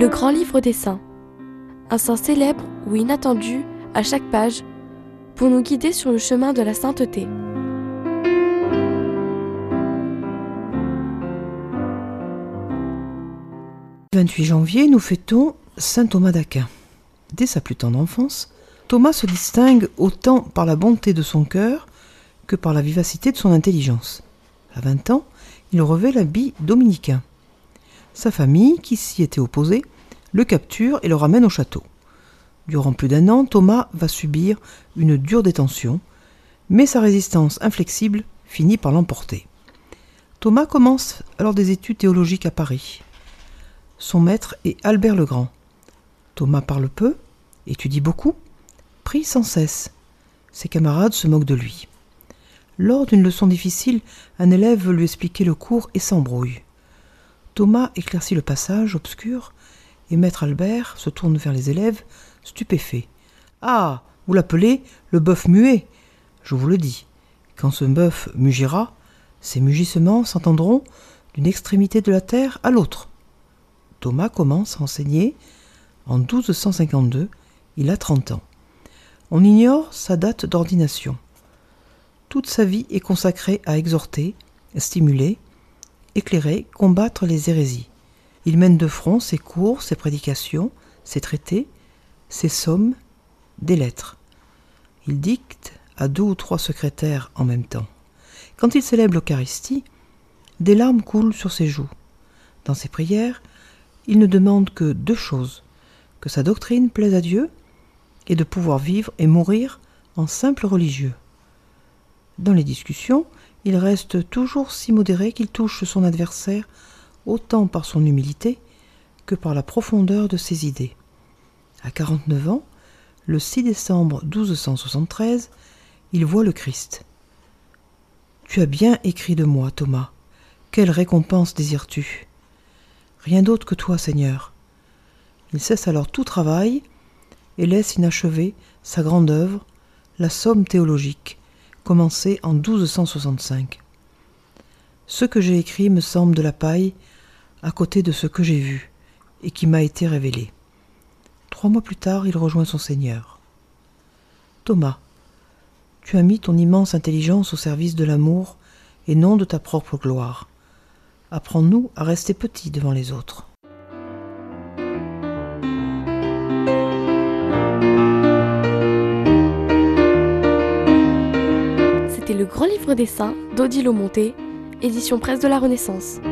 Le grand livre des saints. Un saint célèbre ou inattendu à chaque page pour nous guider sur le chemin de la sainteté. Le 28 janvier, nous fêtons Saint Thomas d'Aquin. Dès sa plus tendre enfance, Thomas se distingue autant par la bonté de son cœur que par la vivacité de son intelligence. À 20 ans, il revêt l'habit dominicain. Sa famille, qui s'y était opposée, le capture et le ramène au château. Durant plus d'un an, Thomas va subir une dure détention, mais sa résistance inflexible finit par l'emporter. Thomas commence alors des études théologiques à Paris. Son maître est Albert le Grand. Thomas parle peu, étudie beaucoup, prie sans cesse. Ses camarades se moquent de lui. Lors d'une leçon difficile, un élève veut lui expliquer le cours et s'embrouille. Thomas éclaircit le passage obscur, et maître Albert se tourne vers les élèves, stupéfait. Ah. Vous l'appelez le bœuf muet. Je vous le dis. Quand ce bœuf mugira, ses mugissements s'entendront d'une extrémité de la terre à l'autre. Thomas commence à enseigner en 1252, il a 30 ans. On ignore sa date d'ordination. Toute sa vie est consacrée à exhorter, stimuler, éclairer, combattre les hérésies. Il mène de front ses cours, ses prédications, ses traités, ses sommes, des lettres. Il dicte à deux ou trois secrétaires en même temps. Quand il célèbre l'Eucharistie, des larmes coulent sur ses joues. Dans ses prières, il ne demande que deux choses que sa doctrine plaise à Dieu et de pouvoir vivre et mourir en simple religieux. Dans les discussions, il reste toujours si modéré qu'il touche son adversaire autant par son humilité que par la profondeur de ses idées. À 49 ans, le 6 décembre 1273, il voit le Christ. Tu as bien écrit de moi, Thomas. Quelle récompense désires-tu? Rien d'autre que toi, Seigneur. Il cesse alors tout travail et laisse inachevée sa grande œuvre, la Somme théologique, commencée en 1265. Ce que j'ai écrit me semble de la paille à côté de ce que j'ai vu et qui m'a été révélé. Trois mois plus tard, il rejoint son Seigneur. Thomas, tu as mis ton immense intelligence au service de l'amour et non de ta propre gloire. Apprends-nous à rester petits devant les autres. Le grand livre des saints d'Odile Monté, édition presse de la Renaissance.